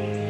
Amen.